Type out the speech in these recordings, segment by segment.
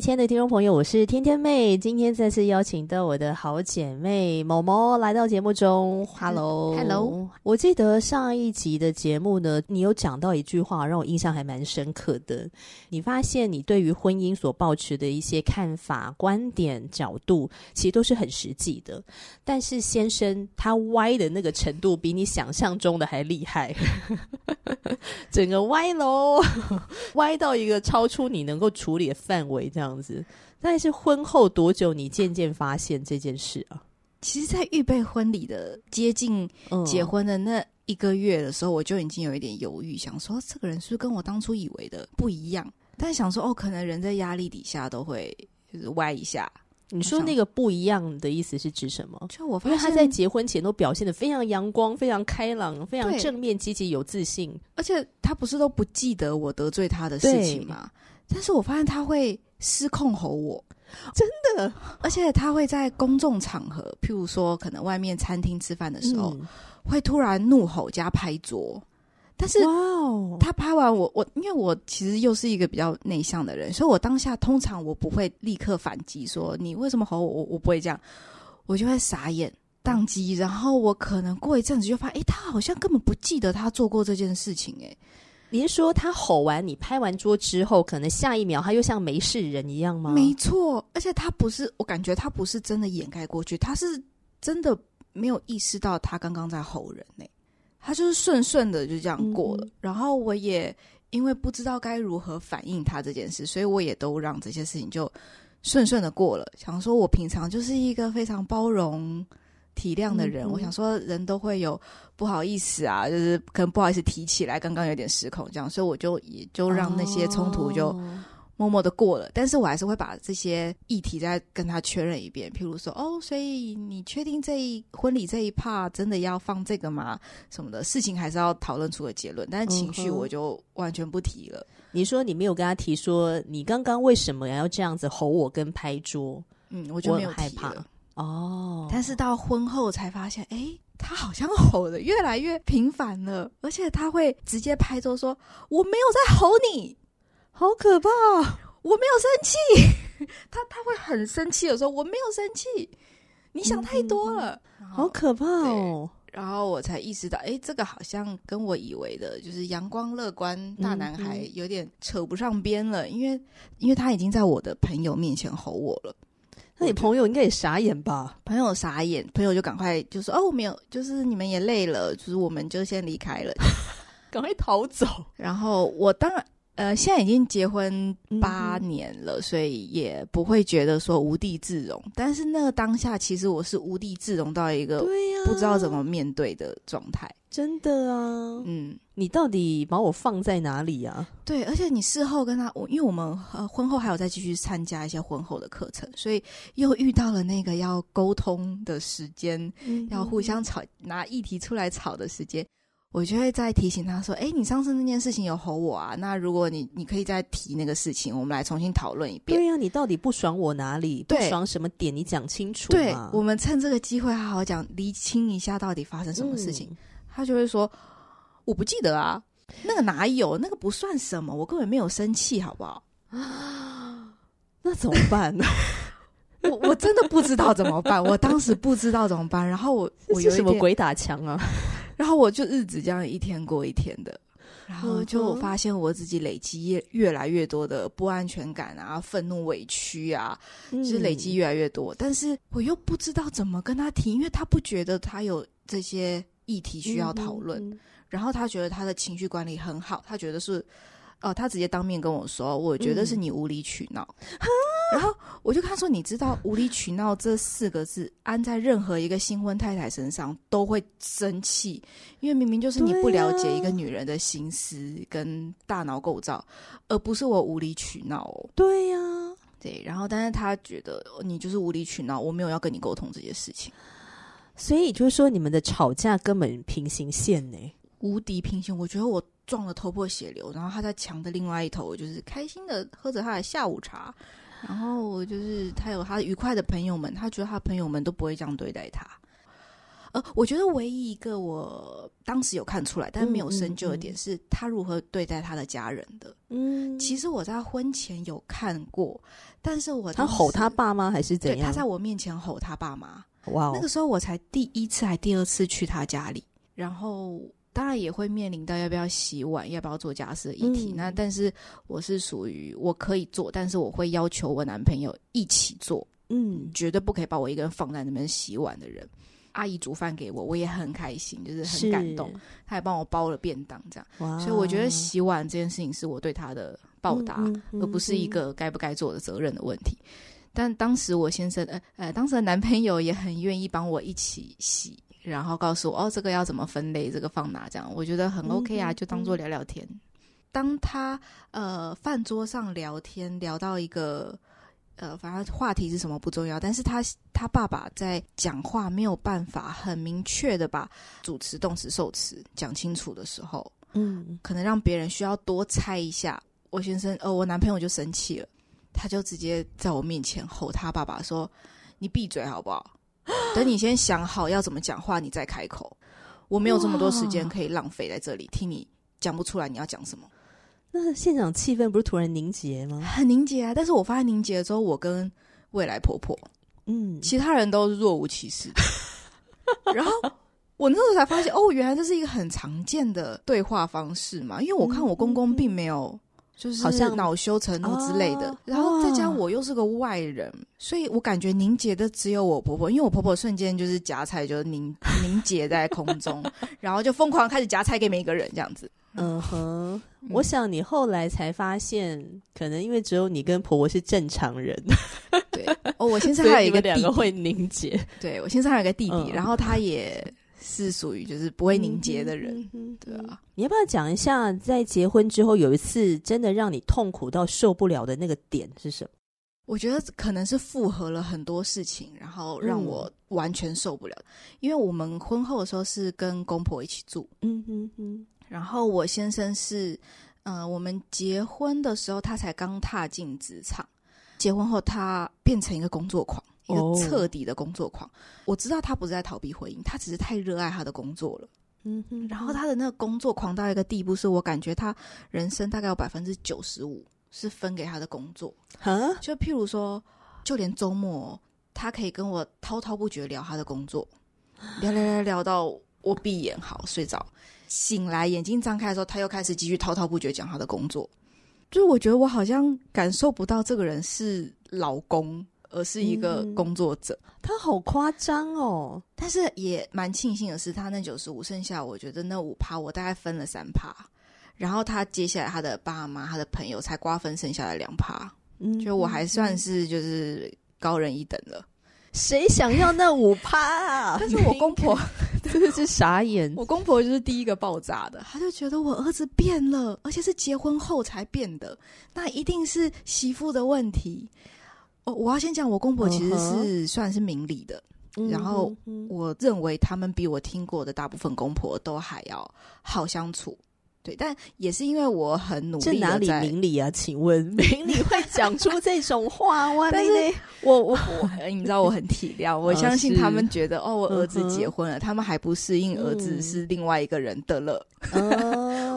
亲爱的听众朋友，我是天天妹，今天再次邀请到我的好姐妹某某来到节目中。Hello，Hello。我记得上一集的节目呢，你有讲到一句话，让我印象还蛮深刻的。你发现你对于婚姻所抱持的一些看法、观点、角度，其实都是很实际的。但是先生他歪的那个程度，比你想象中的还厉害，整个歪喽，歪到一个超出你能够处理的范围，这样。这样子，但是婚后多久，你渐渐发现这件事啊？其实，在预备婚礼的接近结婚的那一个月的时候，嗯、我就已经有一点犹豫，想说这个人是不是跟我当初以为的不一样？但想说，哦，可能人在压力底下都会就是歪一下。你说那个不一样的意思是指什么？就我发现，因为他在结婚前都表现的非常阳光、非常开朗、非常正面、积极、有自信，而且他不是都不记得我得罪他的事情吗？但是我发现他会。失控吼我，真的，而且他会在公众场合，譬如说可能外面餐厅吃饭的时候，嗯、会突然怒吼加拍桌。但是，他拍完我，我因为我其实又是一个比较内向的人，所以我当下通常我不会立刻反击说你为什么吼我，我我不会这样，我就会傻眼宕机，然后我可能过一阵子就发现，诶，他好像根本不记得他做过这件事情，诶。您说他吼完你拍完桌之后，可能下一秒他又像没事人一样吗？没错，而且他不是，我感觉他不是真的掩盖过去，他是真的没有意识到他刚刚在吼人呢、欸。他就是顺顺的就这样过了。嗯、然后我也因为不知道该如何反应他这件事，所以我也都让这些事情就顺顺的过了。想说我平常就是一个非常包容。体谅的人，我想说，人都会有不好意思啊，就是可能不好意思提起来，刚刚有点失控这样，所以我就也就让那些冲突就默默的过了。哦、但是我还是会把这些议题再跟他确认一遍，譬如说，哦，所以你确定这一婚礼这一 part 真的要放这个吗？什么的事情还是要讨论出个结论，但是情绪我就完全不提了。嗯、你说你没有跟他提说，你刚刚为什么要这样子吼我跟拍桌？嗯，我就没有害怕。哦，但是到婚后才发现，哎、欸，他好像吼的越来越频繁了，而且他会直接拍桌说：“我没有在吼你，好可怕，我没有生气。”他他会很生气的说：“我没有生气，你想太多了，嗯、好可怕哦。”然后我才意识到，哎、欸，这个好像跟我以为的，就是阳光乐观大男孩有点扯不上边了，嗯嗯因为因为他已经在我的朋友面前吼我了。那你朋友应该也傻眼吧？朋友傻眼，朋友就赶快就说：“哦，没有，就是你们也累了，就是我们就先离开了，赶快逃走。”然后我当然呃，现在已经结婚八年了，嗯、所以也不会觉得说无地自容。但是那个当下，其实我是无地自容到一个不知道怎么面对的状态。真的啊，嗯，你到底把我放在哪里啊？对，而且你事后跟他，我因为我们呃婚后还有再继续参加一些婚后的课程，所以又遇到了那个要沟通的时间，嗯、要互相吵拿议题出来吵的时间，我就会再提醒他说：“哎，你上次那件事情有吼我啊？那如果你你可以再提那个事情，我们来重新讨论一遍。”对呀、啊，你到底不爽我哪里？不爽什么点？你讲清楚。对，我们趁这个机会好好讲，厘清一下到底发生什么事情。嗯他就会说：“我不记得啊，那个哪有？那个不算什么，我根本没有生气，好不好？啊，那怎么办呢？我我真的不知道怎么办。我当时不知道怎么办，然后我我有什么鬼打墙啊？然后我就日子这样一天过一天的，然后就我发现我自己累积越越来越多的不安全感啊、愤怒、委屈啊，就是累积越来越多。但是我又不知道怎么跟他提，因为他不觉得他有这些。议题需要讨论，嗯嗯嗯，然后他觉得他的情绪管理很好，他觉得是，哦，他直接当面跟我说，我觉得是你无理取闹。嗯、然后我就看说，你知道“无理取闹”这四个字，安在任何一个新婚太太身上都会生气，因为明明就是你不了解一个女人的心思跟大脑构造，而不是我无理取闹哦。对呀、啊，对。然后，但是他觉得你就是无理取闹，我没有要跟你沟通这些事情，所以就是说，你们的吵架根本平行线呢，无敌平行。我觉得我。撞得头破血流，然后他在墙的另外一头，就是开心的喝着他的下午茶，然后就是他有他愉快的朋友们，他觉得他朋友们都不会这样对待他。呃，我觉得唯一一个我当时有看出来，但是没有深究的点是他如何对待他的家人的。嗯，其实我在婚前有看过，但是我他吼他爸妈还是怎样？对，他在我面前吼他爸妈。哇 Wow，那个时候我才第一次还第二次去他家里，然后。当然也会面临到要不要洗碗、要不要做家事的议题。嗯、那但是我是属于我可以做，但是我会要求我男朋友一起做。嗯，绝对不可以把我一个人放在那边洗碗的人。阿姨煮饭给我，我也很开心，就是很感动。她是还帮我包了便当，这样。哇所以我觉得洗碗这件事情是我对她的报答，嗯嗯嗯、而不是一个该不该做的责任的问题。但当时我先生，呃呃，当时的男朋友也很愿意帮我一起洗。然后告诉我哦，这个要怎么分类，这个放哪？这样我觉得很 OK 啊，就当做聊聊天。当他呃饭桌上聊天聊到一个呃，反正话题是什么不重要，但是他他爸爸在讲话没有办法很明确的把主词、动词、受词讲清楚的时候，嗯，可能让别人需要多猜一下。我先生呃，我男朋友就生气了，他就直接在我面前吼他爸爸说：“你闭嘴好不好？” 等你先想好要怎么讲话，你再开口。我没有这么多时间可以浪费在这里听你讲不出来你要讲什么。那现场气氛不是突然凝结吗？很凝结啊！但是我发现凝结了之后，我跟未来婆婆，嗯，其他人都是若无其事。然后我那时候才发现，哦，原来这是一个很常见的对话方式嘛。因为我看我公公并没有。就是好像恼羞成怒之类的，然后再加上我又是个外人，所以我感觉凝结的只有我婆婆，因为我婆婆瞬间就是夹菜就凝凝结在空中，然后就疯狂开始夹菜给每一个人这样子。嗯哼，我想你后来才发现，可能因为只有你跟婆婆是正常人。对，哦，我先生还有一个两个会凝结，对我先生还有一个弟弟，然后他也。是属于就是不会凝结的人，嗯、对啊。你要不要讲一下，在结婚之后有一次真的让你痛苦到受不了的那个点是什么？我觉得可能是复合了很多事情，然后让我完全受不了。嗯、因为我们婚后的时候是跟公婆一起住，嗯哼哼。然后我先生是，呃，我们结婚的时候他才刚踏进职场，结婚后他变成一个工作狂。一个彻底的工作狂，哦、我知道他不是在逃避婚姻，他只是太热爱他的工作了。嗯哼，然后他的那个工作狂到一个地步，是我感觉他人生大概有百分之九十五是分给他的工作。哈，就譬如说，就连周末，他可以跟我滔滔不绝聊他的工作，聊聊聊聊到我闭眼好睡着，醒来眼睛张开的时候，他又开始继续滔滔不绝讲他的工作。就是我觉得我好像感受不到这个人是老公。而是一个工作者，嗯、他好夸张哦！但是也蛮庆幸的是，他那九十五剩下，我觉得那五趴我大概分了三趴，然后他接下来他的爸妈、他的朋友才瓜分剩下的两趴，嗯，就我还算是就是高人一等了。谁想要那五趴啊？但是我公婆 真的是傻眼，我公婆就是第一个爆炸的，他就觉得我儿子变了，而且是结婚后才变的，那一定是媳妇的问题。哦，我要先讲，我公婆其实是算是明理的，uh. 然后我认为他们比我听过的大部分公婆都还要好相处。对，但也是因为我很努力。这哪里明理啊？请问 明理会讲出这种话 吗？但是我我我，你知道我很体谅，我相信他们觉得哦，我儿子结婚了，他们还不适应儿子是另外一个人的了。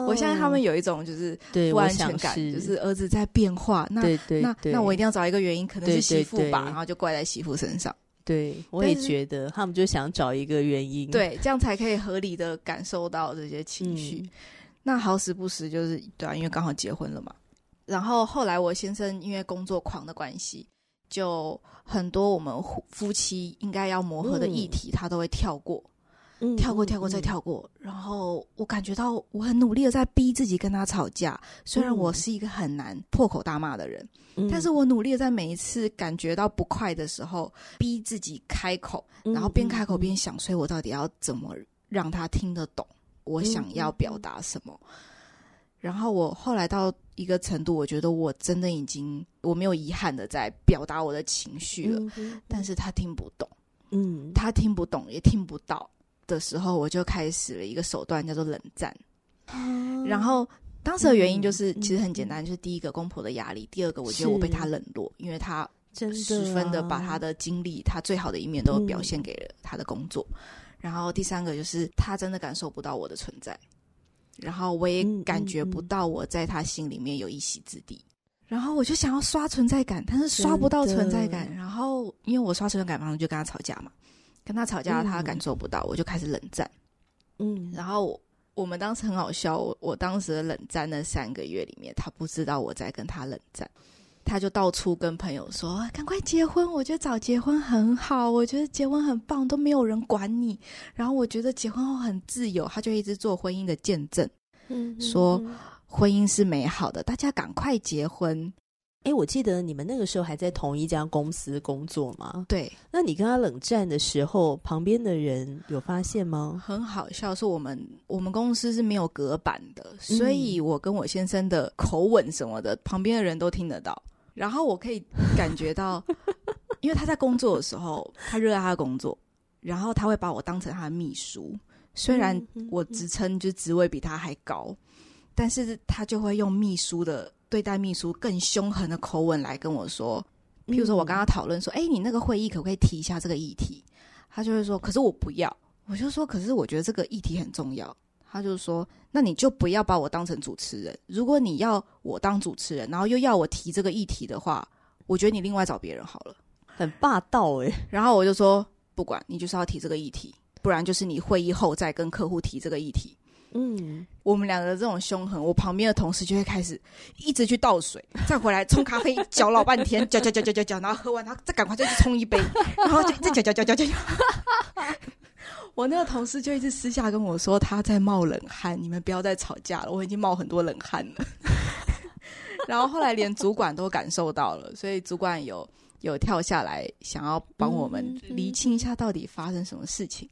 我相信他们有一种就是不安全感，就是儿子在变化。那那那我一定要找一个原因，可能是媳妇吧，然后就怪在媳妇身上。对，我也觉得他们就想找一个原因，对，这样才可以合理的感受到这些情绪。那好死不死就是对啊，因为刚好结婚了嘛。然后后来我先生因为工作狂的关系，就很多我们夫妻应该要磨合的议题，他都会跳过。嗯，跳过，跳过，再跳过。然后我感觉到我很努力的在逼自己跟他吵架，虽然我是一个很难破口大骂的人，嗯，但是我努力的在每一次感觉到不快的时候，逼自己开口，然后边开口边想，所以我到底要怎么让他听得懂我想要表达什么？然后我后来到一个程度，我觉得我真的已经我没有遗憾的在表达我的情绪了，但是他听不懂，嗯，他听不懂也听不到。的时候，我就开始了一个手段，叫做冷战。嗯、然后当时的原因就是，其实很简单，就是第一个公婆的压力，第二个我觉得我被他冷落，因为他十分的把他的精力，他最好的一面都表现给了他的工作。嗯、然后第三个就是他真的感受不到我的存在，然后我也感觉不到我在他心里面有一席之地。然后我就想要刷存在感，但是刷不到存在感。然后因为我刷存在感，然后就跟他吵架嘛。跟他吵架，他感受不到，嗯、我就开始冷战。嗯，然后我，我们当时很好笑，我我当时的冷战那三个月里面，他不知道我在跟他冷战，他就到处跟朋友说：“赶快结婚，我觉得早结婚很好，我觉得结婚很棒，都没有人管你。然后我觉得结婚后很自由。”他就一直做婚姻的见证，嗯，说婚姻是美好的，大家赶快结婚。哎，我记得你们那个时候还在同一家公司工作吗？对。那你跟他冷战的时候，旁边的人有发现吗？很好笑，是我们我们公司是没有隔板的，所以我跟我先生的口吻什么的，嗯、旁边的人都听得到。然后我可以感觉到，因为他在工作的时候，他热爱他的工作，然后他会把我当成他的秘书。虽然我职称就职位比他还高，但是他就会用秘书的。对待秘书更凶狠的口吻来跟我说，譬如说我跟他讨论说，哎、嗯，你那个会议可不可以提一下这个议题？他就会说，可是我不要。我就说，可是我觉得这个议题很重要。他就说，那你就不要把我当成主持人。如果你要我当主持人，然后又要我提这个议题的话，我觉得你另外找别人好了。很霸道诶。然后我就说，不管你就是要提这个议题，不然就是你会议后再跟客户提这个议题。嗯，我们两个这种凶狠，我旁边的同事就会开始一直去倒水，再回来冲咖啡，搅老半天，搅搅搅搅搅搅，然后喝完，他再赶快再去冲一杯，然后就再搅搅搅搅搅。我那个同事就一直私下跟我说，他在冒冷汗，你们不要再吵架了，我已经冒很多冷汗了。然后后来连主管都感受到了，所以主管有有跳下来，想要帮我们厘清一下到底发生什么事情。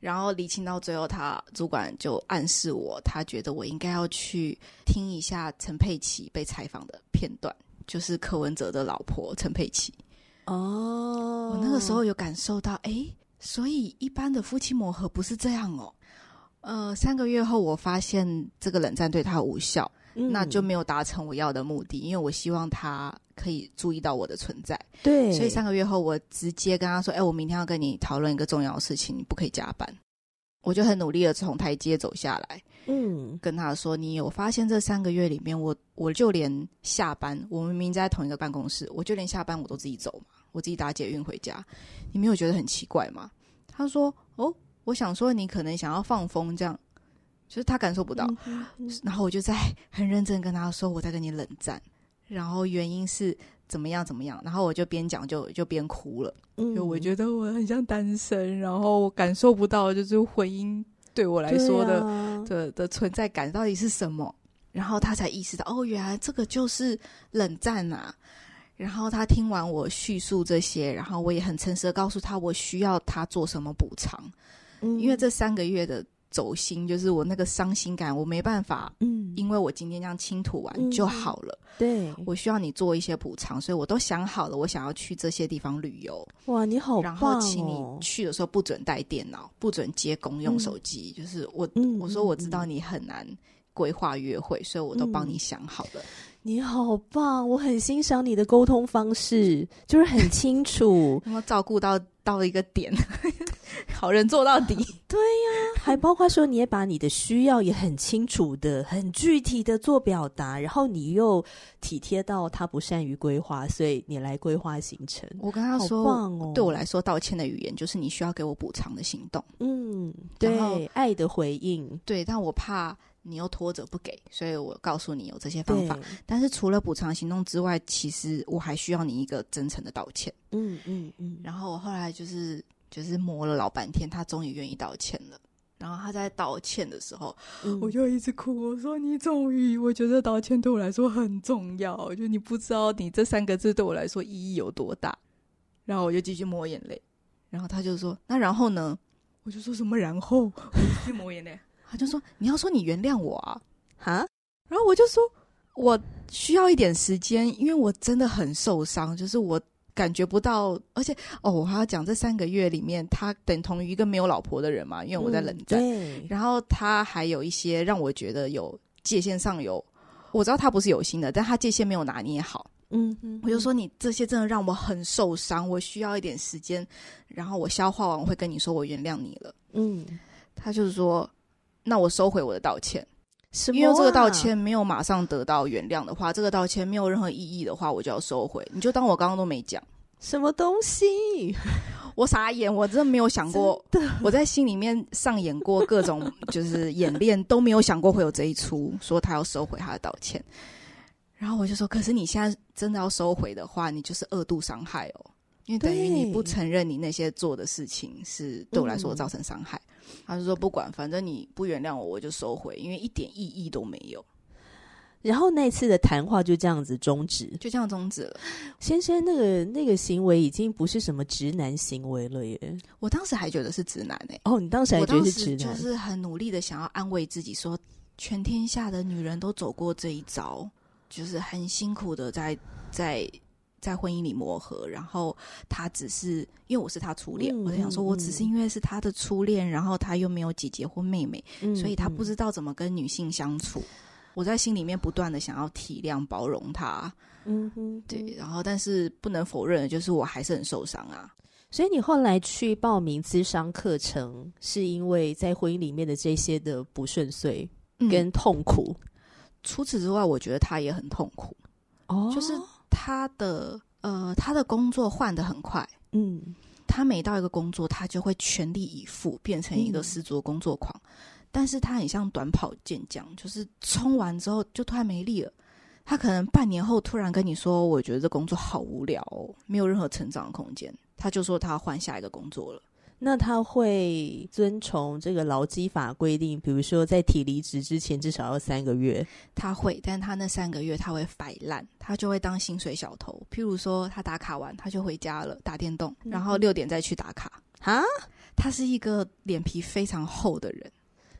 然后理清到最后，他主管就暗示我，他觉得我应该要去听一下陈佩琪被采访的片段，就是柯文哲的老婆陈佩琪。哦，我那个时候有感受到，哎，所以一般的夫妻磨合不是这样哦。呃，三个月后，我发现这个冷战对他无效。嗯、那就没有达成我要的目的，因为我希望他可以注意到我的存在。对，所以三个月后，我直接跟他说：“哎、欸，我明天要跟你讨论一个重要的事情，你不可以加班。”我就很努力的从台阶走下来，嗯，跟他说：“你有发现这三个月里面，我我就连下班，我们明明在同一个办公室，我就连下班我都自己走嘛，我自己打捷运回家，你没有觉得很奇怪吗？”他说：“哦，我想说你可能想要放风这样。”就是他感受不到，嗯嗯、然后我就在 很认真跟他说，我在跟你冷战，然后原因是怎么样怎么样，然后我就边讲就就边哭了，嗯，就我觉得我很像单身，然后我感受不到就是婚姻对我来说的、啊、的的存在感到底是什么，然后他才意识到哦，原来这个就是冷战啊，然后他听完我叙述这些，然后我也很诚实的告诉他我需要他做什么补偿，嗯，因为这三个月的。走心就是我那个伤心感，我没办法，嗯，因为我今天这样倾吐完就好了。嗯、对，我需要你做一些补偿，所以我都想好了，我想要去这些地方旅游。哇，你好棒哦！然后请你去的时候不准带电脑，不准接公用手机。嗯、就是我，嗯、我说我知道你很难规划约会，所以我都帮你想好了。你好棒，我很欣赏你的沟通方式，就是很清楚，然后照顾到到了一个点。好人做到底，对呀、啊，还包括说你也把你的需要也很清楚的、很具体的做表达，然后你又体贴到他不善于规划，所以你来规划行程。我跟他说，哦、对我来说，道歉的语言就是你需要给我补偿的行动。嗯，对，然后爱的回应，对，但我怕你又拖着不给，所以我告诉你有这些方法。但是除了补偿行动之外，其实我还需要你一个真诚的道歉。嗯嗯嗯，然后我后来就是。就是磨了老半天，他终于愿意道歉了。然后他在道歉的时候，嗯、我就一直哭。我说：“你终于，我觉得道歉对我来说很重要。就你不知道，你这三个字对我来说意义有多大。”然后我就继续抹眼泪。然后他就说：“那然后呢？”我就说什么然后，我继续抹眼泪。他就说：“你要说你原谅我啊？”哈？然后我就说：“我需要一点时间，因为我真的很受伤，就是我。”感觉不到，而且哦，我还要讲这三个月里面，他等同于一个没有老婆的人嘛，因为我在冷战。嗯、对。然后他还有一些让我觉得有界限上有，我知道他不是有心的，但他界限没有拿捏好。嗯嗯。我就说你这些真的让我很受伤，我需要一点时间，然后我消化完我会跟你说我原谅你了。嗯。他就是说，那我收回我的道歉。什么啊？因为这个道歉没有马上得到原谅的话，这个道歉没有任何意义的话，我就要收回。你就当我刚刚都没讲。什么东西？我傻眼，我真的没有想过。我在心里面上演过各种就是演练，都没有想过会有这一出，说他要收回他的道歉。然后我就说：“可是你现在真的要收回的话，你就是二度伤害哦，因为等于你不承认你那些做的事情是对我来说造成伤害。嗯”他就说：“不管，反正你不原谅我，我就收回，因为一点意义都没有。”然后那次的谈话就这样子终止，就这样终止了。先生，那个那个行为已经不是什么直男行为了耶。我当时还觉得是直男诶、欸。哦，你当时还觉得是直男，就是很努力的想要安慰自己说，说全天下的女人都走过这一遭，就是很辛苦的在在在婚姻里磨合。然后他只是因为我是他初恋，嗯、我在想说，我只是因为是他的初恋，然后他又没有姐姐或妹妹，嗯、所以他不知道怎么跟女性相处。我在心里面不断的想要体谅、包容他，嗯哼，对，然后但是不能否认的就是我还是很受伤啊。所以你后来去报名咨商课程，是因为在婚姻里面的这些的不顺遂跟痛苦。嗯。除此之外，我觉得他也很痛苦。哦，就是他的呃，他的工作换的很快，嗯，他每到一个工作，他就会全力以赴，变成一个十足的工作狂。嗯但是他很像短跑健将，就是冲完之后就突然没力了。他可能半年后突然跟你说：“我觉得这工作好无聊哦，没有任何成长的空间。”他就说他要换下一个工作了。那他会遵从这个劳基法规定，比如说在提离职之前至少要三个月。他会，但他那三个月他会摆烂，他就会当薪水小偷。譬如说他打卡完他就回家了，打电动，然后六点再去打卡。哈，他是一个脸皮非常厚的人。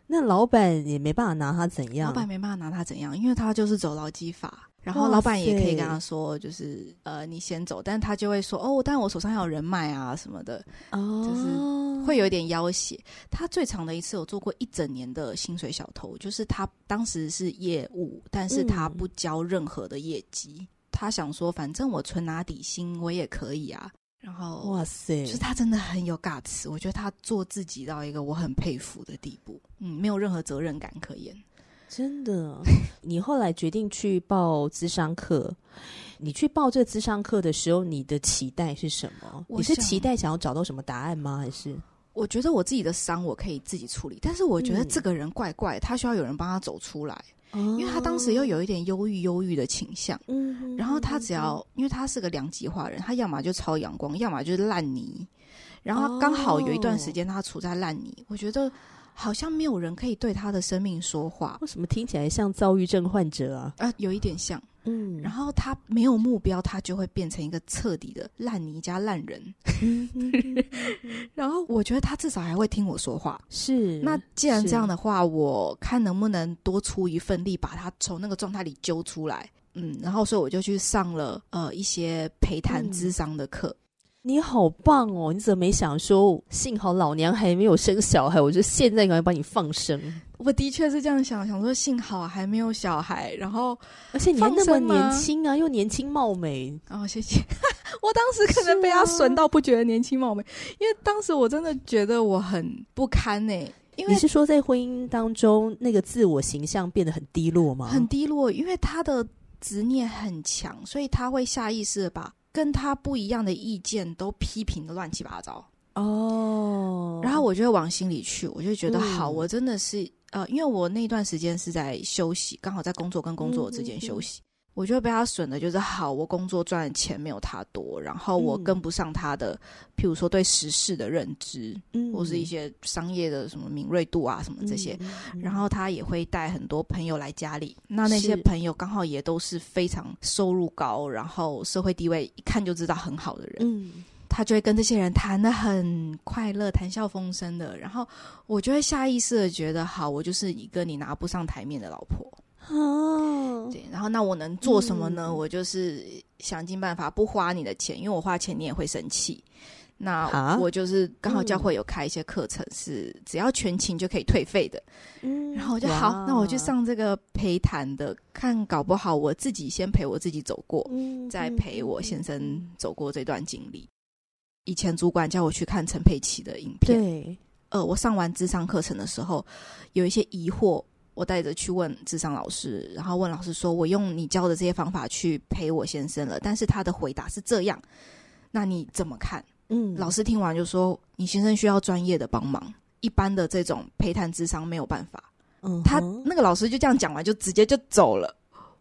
那老板也没办法拿他怎样，老板没办法拿他怎样，因为他就是走劳基法，然后老板也可以跟他说，就是呃，你先走，但他就会说，哦，但我手上还有人脉啊什么的，哦，就是会有一点要挟。他最长的一次有做过一整年的薪水小偷，就是他当时是业务，但是他不交任何的业绩，嗯、他想说，反正我存拿底薪，我也可以啊。然后，哇塞，就是他真的很有 guts，我觉得他做自己到一个我很佩服的地步，嗯，没有任何责任感可言，真的。你后来决定去报咨商课，你去报这咨商课的时候，你的期待是什么？你是期待想要找到什么答案吗？还是？我觉得我自己的伤我可以自己处理，但是我觉得这个人怪怪，他需要有人帮他走出来。因为他当时又有一点忧郁、忧郁的倾向，嗯，然后他只要，因为他是个两极化人，他要么就超阳光，要么就是烂泥，然后刚好有一段时间他处在烂泥，我觉得好像没有人可以对他的生命说话。为什么听起来像躁郁症患者啊？啊，有一点像。嗯，然后他没有目标，他就会变成一个彻底的烂泥加烂人。然后我觉得他至少还会听我说话。是，那既然这样的话，我看能不能多出一份力，把他从那个状态里揪出来。嗯，然后所以我就去上了呃一些陪谈智商的课。你好棒哦！你怎么没想说，幸好老娘还没有生小孩，我就现在赶快帮你放生。我的确是这样想，想说幸好还没有小孩，然后而且你还那么年轻啊，又年轻貌美。哦，谢谢。我当时可能被他损到，不觉得年轻貌美，啊、因为当时我真的觉得我很不堪呢、欸。因为你是说在婚姻当中那个自我形象变得很低落吗？很低落，因为他的执念很强，所以他会下意识的把。跟他不一样的意见都批评的乱七八糟。哦，oh, 然后我就会往心里去，我就觉得好，嗯、我真的是呃，因为我那段时间是在休息，刚好在工作跟工作之间休息，我就被他损的，就是好，我工作赚的钱没有他多，然后我跟不上他的，嗯、譬如说对时事的认知，嗯，或是一些商业的什么敏锐度啊，什么这些，然后他也会带很多朋友来家里，那那些朋友刚好也都是非常收入高，然后社会地位一看就知道很好的人，嗯，他就会跟这些人谈的很快乐，谈笑风生的，然后我就会下意识的觉得，好，我就是一个你拿不上台面的老婆。哦，对，然后那我能做什么呢？嗯、我就是想尽办法不花你的钱，因为我花钱你也会生气。那我就是刚好教会有开一些课程，是只要全勤就可以退费的。嗯，然后我就好，那我去上这个陪谈的，看搞不好我自己先陪我自己走过，嗯、再陪我先生走过这段经历。以前主管叫我去看陈佩琪的影片，对，呃，我上完智商课程的时候，有一些疑惑。我带着去问智商老师，然后问老师说：“我用你教的这些方法去陪我先生了，但是他的回答是这样，那你怎么看？”嗯，老师听完就说：“你先生需要专业的帮忙，一般的这种陪谈智商没有办法。”嗯，他那个老师就这样讲完，就直接就走了。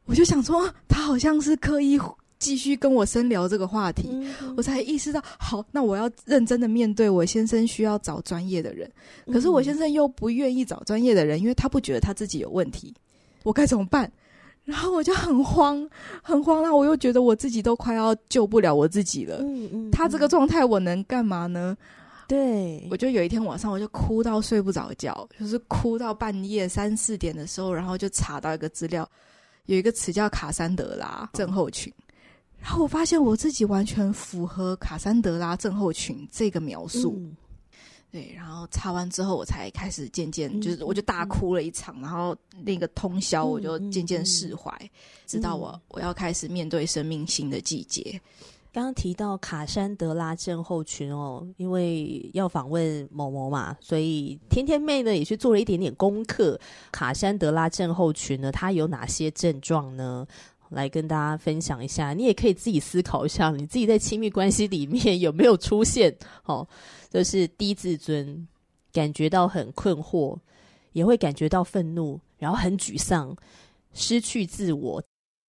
我就想说，他好像是刻意。继续跟我深聊这个话题，我才意识到，好，那我要认真的面对我先生需要找专业的人，可是我先生又不愿意找专业的人，因为他不觉得他自己有问题，我该怎么办？然后我就很慌，很慌，那我又觉得我自己都快要救不了我自己了。嗯嗯，嗯，他这个状态我能干嘛呢？对，我就有一天晚上我就哭到睡不着觉，就是哭到半夜三四点的时候，然后就查到一个资料，有一个词叫卡山德拉症候群。然后我发现我自己完全符合卡珊德拉症候群这个描述，嗯、对。然后查完之后，我才开始渐渐、嗯、就是，我就大哭了一场。嗯、然后那个通宵，我就渐渐释怀，嗯、直到我我要开始面对生命新的季节。刚刚提到卡珊德拉症候群哦，因为要访问某某嘛，所以天天妹呢也去做了一点点功课。卡珊德拉症候群呢，它有哪些症状呢？来跟大家分享一下，你也可以自己思考一下，你自己在亲密关系里面有没有出现？哦，就是低自尊，感觉到很困惑，也会感觉到愤怒，然后很沮丧，失去自我，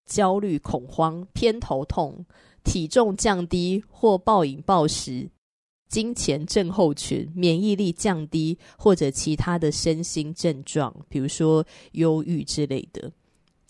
焦虑、恐慌，偏头痛，体重降低或暴饮暴食，金钱症候群，免疫力降低，或者其他的身心症状，比如说忧郁之类的。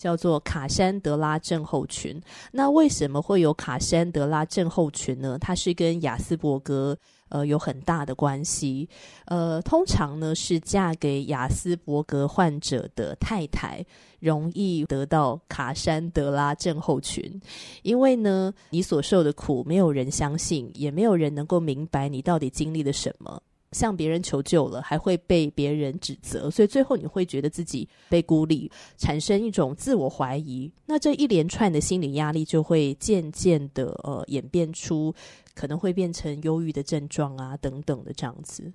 叫做卡珊德拉症候群。那为什么会有卡珊德拉症候群呢？它是跟亚斯伯格呃有很大的关系。呃，通常呢是嫁给亚斯伯格患者的太太容易得到卡珊德拉症候群，因为呢你所受的苦没有人相信，也没有人能够明白你到底经历了什么。向别人求救了，还会被别人指责，所以最后你会觉得自己被孤立，产生一种自我怀疑。那这一连串的心理压力就会渐渐的呃演变出可能会变成忧郁的症状啊等等的这样子。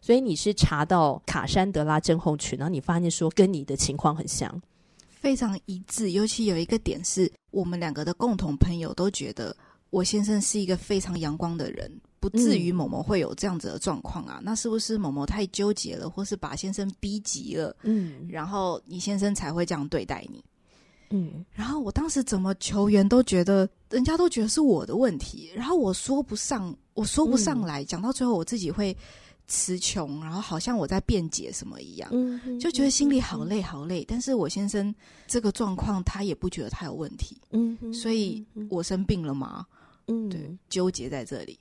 所以你是查到卡珊德拉症候群，然后你发现说跟你的情况很像，非常一致。尤其有一个点是我们两个的共同朋友都觉得我先生是一个非常阳光的人。不至于某某会有这样子的状况啊？嗯、那是不是某某太纠结了，或是把先生逼急了？嗯，然后你先生才会这样对待你？嗯，然后我当时怎么求援都觉得人家都觉得是我的问题，然后我说不上，我说不上来，讲、嗯、到最后我自己会词穷，然后好像我在辩解什么一样，嗯，就觉得心里好累好累。但是我先生这个状况他也不觉得他有问题，嗯，所以我生病了吗？嗯，对，纠结在这里。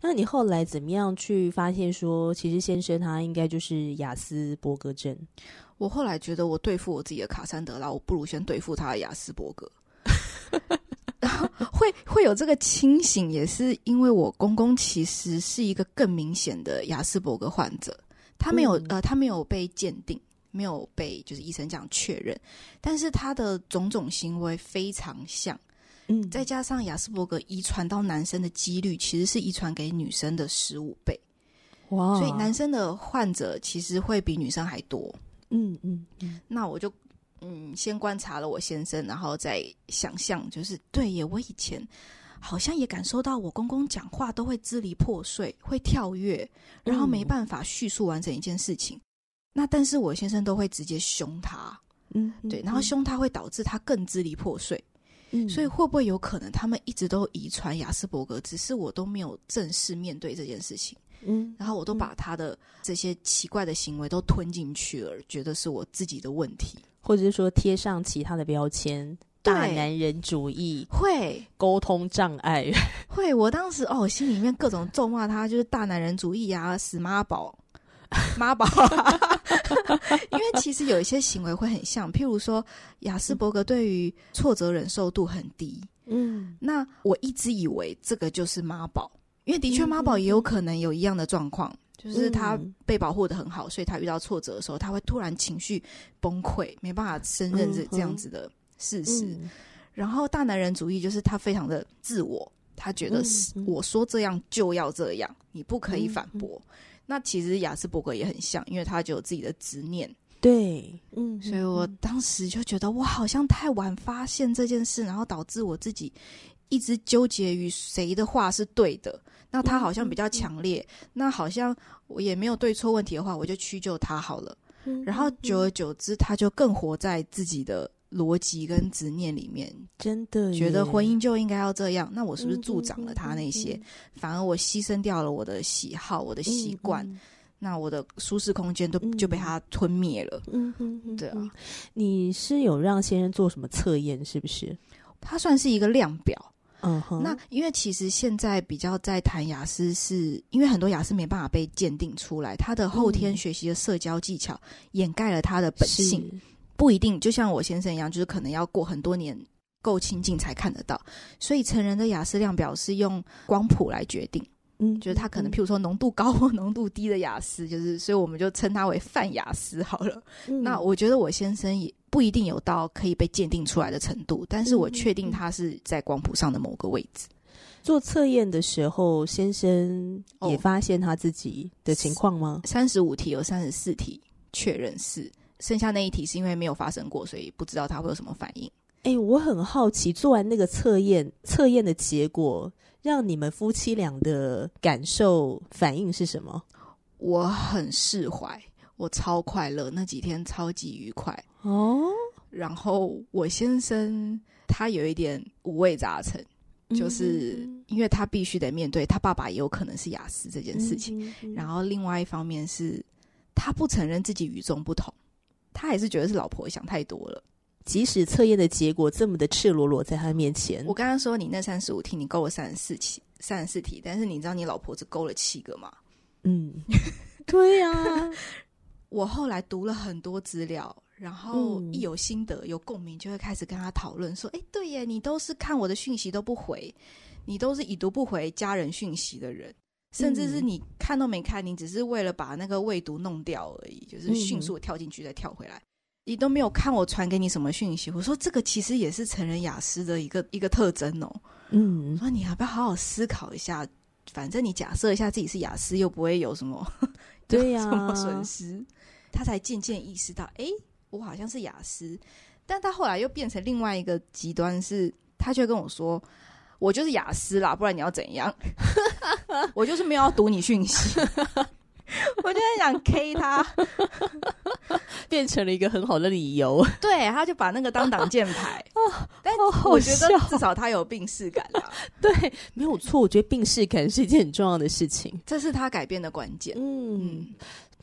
那你后来怎么样去发现说，其实先生他应该就是雅斯伯格症？我后来觉得，我对付我自己的卡山德拉，我不如先对付他的雅斯伯格。然 后会会有这个清醒，也是因为我公公其实是一个更明显的雅斯伯格患者，他没有、嗯、呃，他没有被鉴定，没有被就是医生这样确认，但是他的种种行为非常像。嗯，再加上雅斯伯格遗传到男生的几率其实是遗传给女生的十五倍，哇！所以男生的患者其实会比女生还多。嗯嗯嗯。那我就嗯先观察了我先生，然后再想象，就是对耶，我以前好像也感受到我公公讲话都会支离破碎，会跳跃，然后没办法叙述完整一件事情。嗯、那但是我先生都会直接凶他。嗯，对，然后凶他会导致他更支离破碎。嗯，所以会不会有可能他们一直都遗传雅斯伯格，只是我都没有正式面对这件事情？嗯，然后我都把他的这些奇怪的行为都吞进去了，觉得是我自己的问题，或者是说贴上其他的标签，大男人主义，会沟通障碍，会。我当时哦，心里面各种咒骂他，就是大男人主义呀、啊，死妈宝。妈宝，因为其实有一些行为会很像，譬如说雅斯伯格对于挫折忍受度很低，嗯，那我一直以为这个就是妈宝，因为的确妈宝也有可能有一样的状况，嗯、就是他被保护的很好，所以他遇到挫折的时候，他会突然情绪崩溃，没办法胜任这这样子的事实。嗯、然后大男人主义就是他非常的自我，他觉得是我说这样就要这样，你不可以反驳。那其实雅斯伯格也很像，因为他就有自己的执念。对，嗯，所以我当时就觉得，我好像太晚发现这件事，然后导致我自己一直纠结于谁的话是对的。那他好像比较强烈，那好像我也没有对错问题的话，我就屈就他好了。然后久而久之，他就更活在自己的。逻辑跟执念里面，真的觉得婚姻就应该要这样，那我是不是助长了他那些？反而我牺牲掉了我的喜好、我的习惯，那我的舒适空间都就被他吞灭了。嗯哼，对啊。你是有让先生做什么测验？是不是？他算是一个量表。嗯哼。那因为其实现在比较在谈雅思，是因为很多雅思没办法被鉴定出来，他的后天学习的社交技巧掩盖了他的本性。不一定，就像我先生一样，就是可能要过很多年够亲近才看得到。所以成人的雅思量表是用光谱来决定，嗯，就是他可能譬如说浓度高或 浓度低的雅思，就是所以我们就称他为泛雅思好了。嗯、那我觉得我先生也不一定有到可以被鉴定出来的程度，但是我确定他是在光谱上的某个位置。做测验的时候，先生也发现他自己的情况吗？三十五题有三十四题确认是。剩下那一题是因为没有发生过，所以不知道他会有什么反应。哎、欸，我很好奇，做完那个测验，测验的结果让你们夫妻俩的感受反应是什么？我很释怀，我超快乐，那几天超级愉快哦。然后我先生他有一点五味杂陈，就是因为他必须得面对他爸爸也有可能是雅思这件事情，然后另外一方面是他不承认自己与众不同。他还是觉得是老婆想太多了，即使测验的结果这么的赤裸裸在他面前。我刚刚说你那三十五题你勾了三十四题，三十四题，但是你知道你老婆只勾了七个吗？嗯，对呀、啊。我后来读了很多资料，然后一有心得、有共鸣，就会开始跟他讨论说：“哎、欸，对耶，你都是看我的讯息都不回，你都是已读不回家人讯息的人。”甚至是你看都没看，你只是为了把那个未读弄掉而已，就是迅速跳进去再跳回来，你都没有看我传给你什么讯息。我说这个其实也是成人雅思的一个一个特征哦。嗯，我说你要不要好好思考一下？反正你假设一下自己是雅思，又不会有什么 对呀、啊、什么损失。他才渐渐意识到，哎，我好像是雅思，但他后来又变成另外一个极端，是他却跟我说。我就是雅思啦，不然你要怎样？我就是没有要读你讯息，我就很想 K 他，变成了一个很好的理由。对，他就把那个当挡箭牌。但我觉得至少他有病识感啦。对，没有错。我觉得病识感是一件很重要的事情，这是他改变的关键。嗯。嗯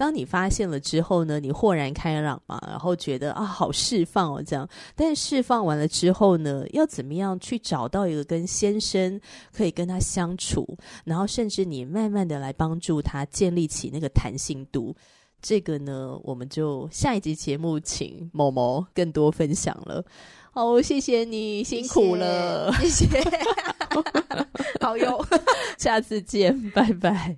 当你发现了之后呢，你豁然开朗嘛，然后觉得啊，好释放哦，这样。但是释放完了之后呢，要怎么样去找到一个跟先生可以跟他相处，然后甚至你慢慢的来帮助他建立起那个弹性度，这个呢，我们就下一集节目请某某更多分享了。好，谢谢你，辛苦了，谢谢，谢谢 好哟，下次见，拜拜。